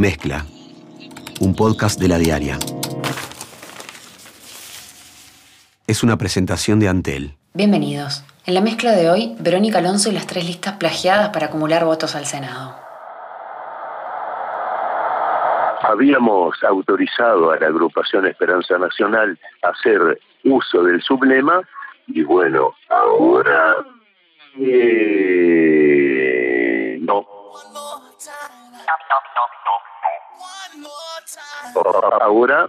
Mezcla, un podcast de la diaria. Es una presentación de Antel. Bienvenidos. En la mezcla de hoy, Verónica Alonso y las tres listas plagiadas para acumular votos al Senado. Habíamos autorizado a la agrupación Esperanza Nacional a hacer uso del sublema y bueno, ahora eh, no. Ahora no. Ahora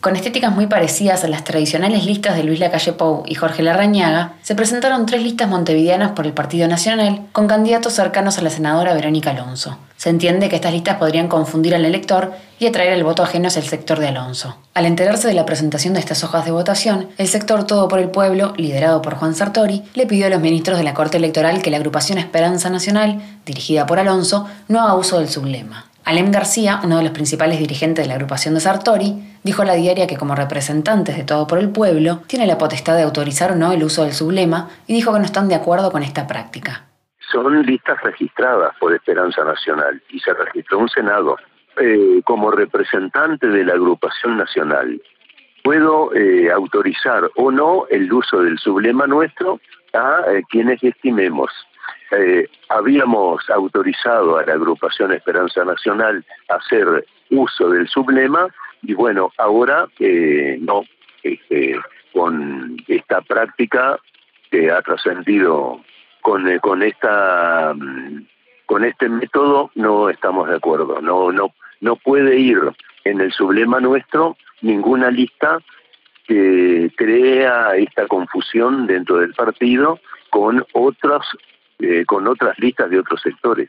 Con estéticas muy parecidas a las tradicionales listas de Luis Lacalle Pou y Jorge Larrañaga, se presentaron tres listas montevideanas por el Partido Nacional con candidatos cercanos a la senadora Verónica Alonso. Se entiende que estas listas podrían confundir al elector y atraer el voto ajeno hacia el sector de Alonso. Al enterarse de la presentación de estas hojas de votación, el sector Todo por el Pueblo, liderado por Juan Sartori, le pidió a los ministros de la Corte Electoral que la agrupación Esperanza Nacional, dirigida por Alonso, no haga uso del sublema. Alem García, uno de los principales dirigentes de la agrupación de Sartori, dijo la diaria que como representantes de todo por el pueblo, tiene la potestad de autorizar o no el uso del sublema y dijo que no están de acuerdo con esta práctica. Son listas registradas por Esperanza Nacional y se registró un Senado. Eh, como representante de la agrupación nacional, puedo eh, autorizar o no el uso del sublema nuestro a eh, quienes estimemos. habíamos autorizado a la agrupación Esperanza Nacional a hacer uso del sublema y bueno, ahora eh, no, este, con esta práctica que ha trascendido con, eh, con esta mm, con este método no estamos de acuerdo. No, no, no puede ir en el sublema nuestro ninguna lista que crea esta confusión dentro del partido con otras eh, con otras listas de otros sectores.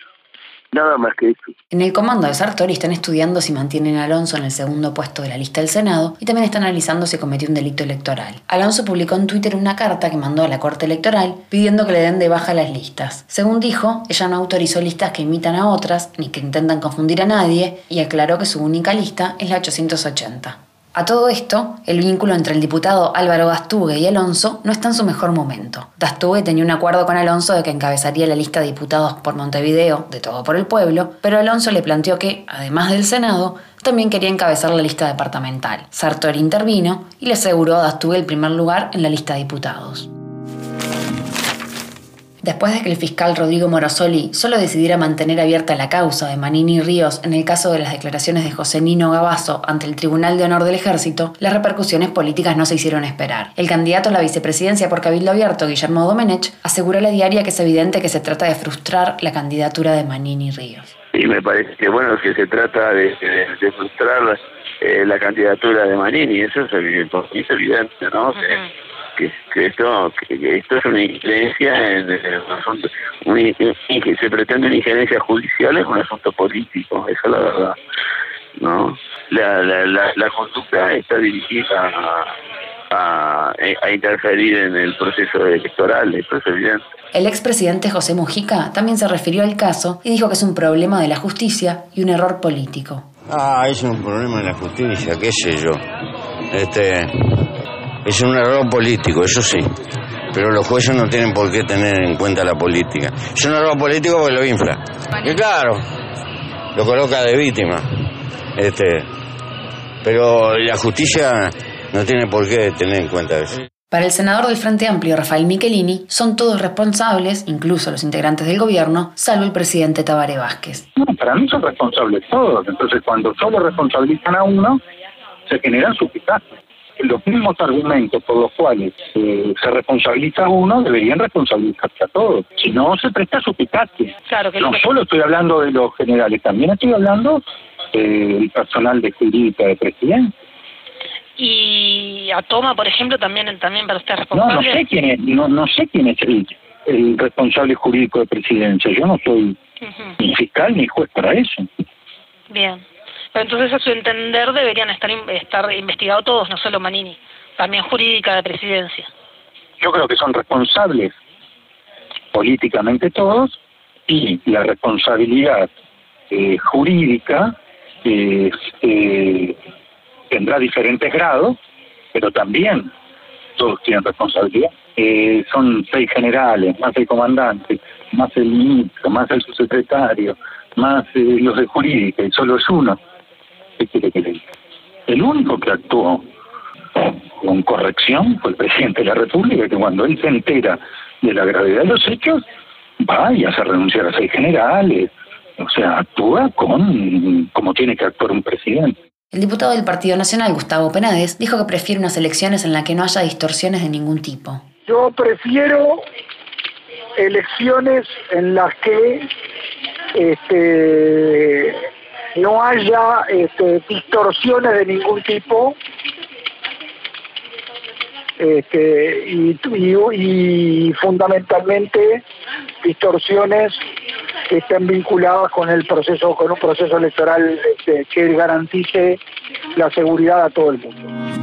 Nada más que eso. En el comando de Sartori están estudiando si mantienen a Alonso en el segundo puesto de la lista del Senado y también están analizando si cometió un delito electoral. Alonso publicó en Twitter una carta que mandó a la Corte Electoral pidiendo que le den de baja las listas. Según dijo, ella no autorizó listas que imitan a otras ni que intentan confundir a nadie y aclaró que su única lista es la 880. A todo esto, el vínculo entre el diputado Álvaro Gastugue y Alonso no está en su mejor momento. Gastugue tenía un acuerdo con Alonso de que encabezaría la lista de diputados por Montevideo, de todo por el pueblo, pero Alonso le planteó que, además del Senado, también quería encabezar la lista departamental. Sartori intervino y le aseguró a Gastugue el primer lugar en la lista de diputados. Después de que el fiscal Rodrigo Morosoli solo decidiera mantener abierta la causa de Manini Ríos en el caso de las declaraciones de José Nino Gabazo ante el Tribunal de Honor del Ejército, las repercusiones políticas no se hicieron esperar. El candidato a la vicepresidencia por Cabildo Abierto, Guillermo Domenech, aseguró a la diaria que es evidente que se trata de frustrar la candidatura de Manini Ríos. Y me parece que bueno que se trata de, frustrar eh, la candidatura de Manini, eso es, evidente, ¿no? Que, esto que esto es una injerencia en, el asunto, se pretende una injerencia judicial en un asunto político, esa es la verdad, ¿no? La, la, la, conducta está dirigida a, a, interferir en el proceso electoral, eso es evidente. El expresidente José Mujica también se refirió al caso y dijo que es un problema de la justicia y un error político. Ah, es un problema de la justicia, qué sé yo. Este, es un error político, eso sí. Pero los jueces no tienen por qué tener en cuenta la política. Es un error político porque lo infla. Y claro, lo coloca de víctima. Este, pero la justicia no tiene por qué tener en cuenta eso. Para el senador del Frente Amplio, Rafael Michelini, son todos responsables, incluso los integrantes del gobierno, salvo el presidente Tabaré Vázquez. No, para mí son responsables todos. Entonces, cuando solo responsabilizan a uno, se generan suspicacias los mismos argumentos por los cuales eh, se responsabiliza a uno deberían responsabilizarse a todos. Si no, se presta su Claro, no solo estoy hablando de los generales, también estoy hablando del personal de jurídica de presidencia. Y a Toma, por ejemplo, también también para usted responsable. No, no sé quién es, no, no sé quién es el, responsable jurídico de presidencia. Yo no soy ni fiscal ni juez para eso. Bien. Entonces, a su entender, deberían estar, estar investigados todos, no solo Manini, también jurídica de presidencia. Yo creo que son responsables políticamente todos y la responsabilidad eh, jurídica eh, tendrá diferentes grados, pero también todos tienen responsabilidad. eh, son seis generales, más el comandante, más el ministro, más el subsecretario, más eh, los de jurídica, y solo es uno. ¿Qué quiere que le diga? El único que actuó con corrección fue el presidente de la República, que cuando él se entera de la gravedad de los hechos, va y hace renunciar a seis generales, o sea, actúa con como tiene que actuar un presidente. El diputado del Partido Nacional, Gustavo Penades, dijo que prefiere unas elecciones en las que no haya distorsiones de ningún tipo. Yo prefiero elecciones en las que este, no haya este, distorsiones de ningún tipo este, y, y, fundamentalmente distorsiones que estén vinculadas con el proceso, con un proceso electoral este, que garantice la seguridad a todo el mundo.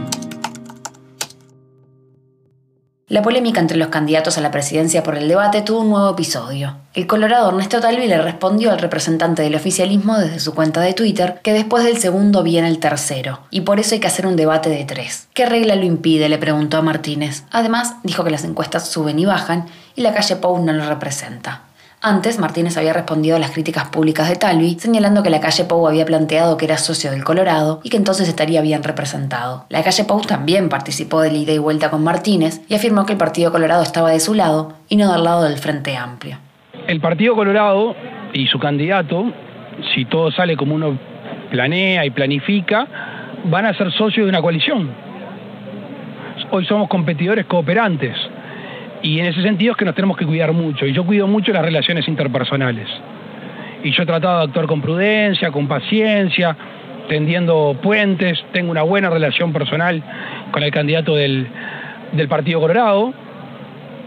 La polémica entre los candidatos a la presidencia por el debate tuvo un nuevo episodio. El colorado Ernesto Talvi le respondió al representante del oficialismo desde su cuenta de Twitter que después del segundo viene el tercero, y por eso hay que hacer un debate de tres. ¿Qué regla lo impide? le preguntó a Martínez. Además, dijo que las encuestas suben y bajan, y la calle Pou no lo representa. Antes, Martínez había respondido a las críticas públicas de Talvi, señalando que la calle Pou había planteado que era socio del Colorado y que entonces estaría bien representado. La calle Pou también participó de la ida y vuelta con Martínez y afirmó que el Partido Colorado estaba de su lado y no del lado del Frente Amplio. El Partido Colorado y su candidato, si todo sale como uno planea y planifica, van a ser socios de una coalición. Hoy somos competidores cooperantes. Y en ese sentido es que nos tenemos que cuidar mucho. Y yo cuido mucho las relaciones interpersonales. Y yo he tratado de actuar con prudencia, con paciencia, tendiendo puentes. Tengo una buena relación personal con el candidato del, del Partido Colorado.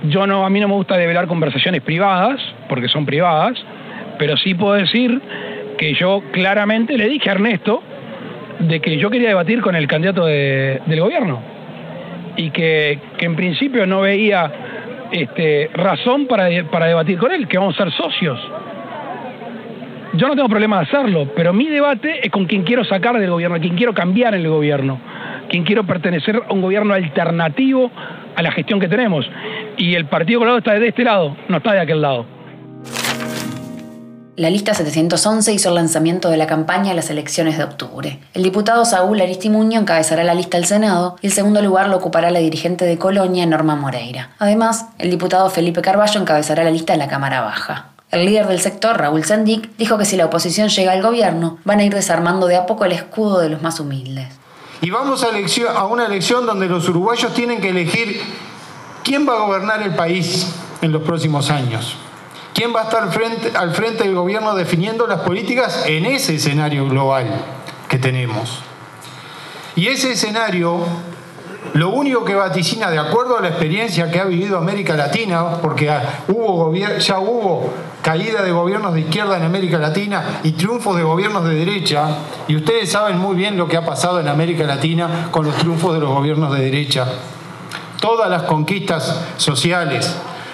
Yo no, a mí no me gusta develar conversaciones privadas, porque son privadas, pero sí puedo decir que yo claramente le dije a Ernesto de que yo quería debatir con el candidato del gobierno y que, que en principio no veía este, razón para, para debatir con él, que vamos a ser socios. Yo no tengo problema de hacerlo, pero mi debate es con quien quiero sacar del gobierno, quien quiero cambiar el gobierno, quien quiero pertenecer a un gobierno alternativo a la gestión que tenemos. Y el Partido Colorado está de este lado, no está de aquel lado. La lista 711 hizo el lanzamiento de la campaña a las elecciones de octubre. El diputado Saúl Aristimuño encabezará la lista al Senado y el segundo lugar lo ocupará la dirigente de Colonia, Norma Moreira. Además, el diputado Felipe Carballo encabezará la lista de la Cámara Baja. El líder del sector, Raúl Sendic, dijo que si la oposición llega al gobierno, van a ir desarmando de a poco el escudo de los más humildes. Y vamos a una elección donde los uruguayos tienen que elegir quién va a gobernar el país en los próximos años. ¿Quién va a estar frente, al frente del gobierno definiendo las políticas en ese escenario global que tenemos? Y ese escenario, lo único que vaticina, de acuerdo a la experiencia que ha vivido América Latina, porque hubo ya hubo caída de gobiernos de izquierda en América Latina y triunfos de gobiernos de derecha, y ustedes saben muy bien lo que ha pasado en América Latina con los triunfos de los gobiernos de derecha. Todas las conquistas sociales,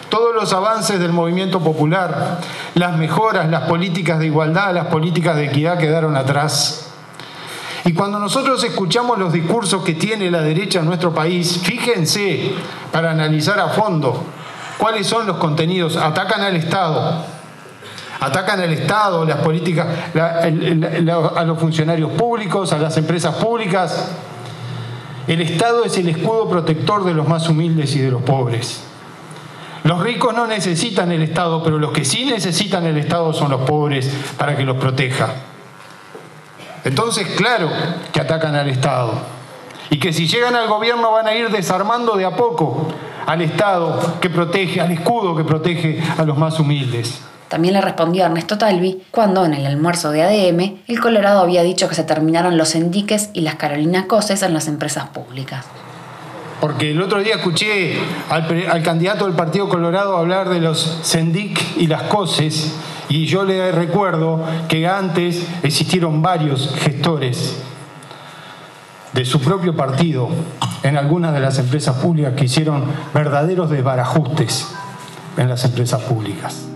todos los avances del movimiento popular, las mejoras, las políticas de igualdad, las políticas de equidad quedaron atrás. Y cuando nosotros escuchamos los discursos que tiene la derecha en nuestro país, fíjense para analizar a fondo cuáles son los contenidos. Atacan al Estado, atacan al Estado, las políticas, a los funcionarios públicos, a las empresas públicas. El Estado es el escudo protector de los más humildes y de los pobres. Los ricos no necesitan el Estado, pero los que sí necesitan el Estado son los pobres para que los proteja. Entonces, claro que atacan al Estado. Y que si llegan al gobierno van a ir desarmando de a poco al Estado que protege, al escudo que protege a los más humildes. También le respondió Ernesto Talvi cuando en el almuerzo de ADM el Colorado había dicho que se terminaron los endiques y las Carolinas Coses en las empresas públicas. Porque el otro día escuché al, candidato del Partido Colorado hablar de los Sendic y las COSES, y yo le recuerdo que antes existieron varios gestores de su propio partido en algunas de las empresas públicas que hicieron verdaderos desbarajustes en las empresas públicas.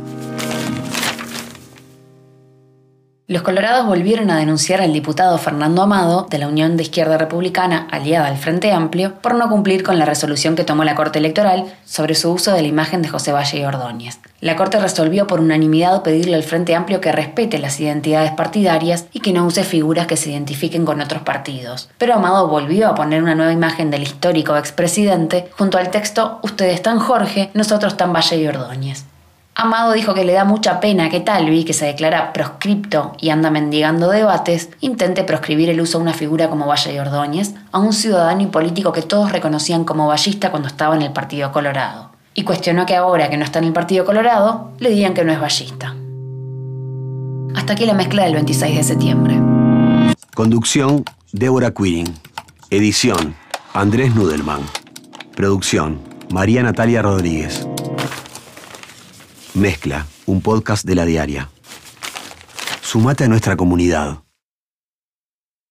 Los colorados volvieron a denunciar al diputado Fernando Amado, de la Unión de Izquierda Republicana, aliada al Frente Amplio, por no cumplir con la resolución que tomó la Corte Electoral sobre su uso de la imagen de José Valle y Ordóñez. La Corte resolvió por unanimidad pedirle al Frente Amplio que respete las identidades partidarias y que no use figuras que se identifiquen con otros partidos. Pero Amado volvió a poner una nueva imagen del histórico expresidente junto al texto Ustedes están Jorge, nosotros están Valle y Ordóñez. Amado dijo que le da mucha pena que Talvi, que se declara proscripto y anda mendigando debates, intente proscribir el uso de una figura como Valle y Ordóñez a un ciudadano y político que todos reconocían como vallista cuando estaba en el Partido Colorado. Y cuestionó que ahora que no está en el Partido Colorado, le digan que no es vallista. Hasta aquí la mezcla del 26 de septiembre. Conducción, Débora Quirin. Edición, Andrés Nudelman. Producción, María Natalia Rodríguez. Mezcla, un podcast de la diaria. Sumate a nuestra comunidad.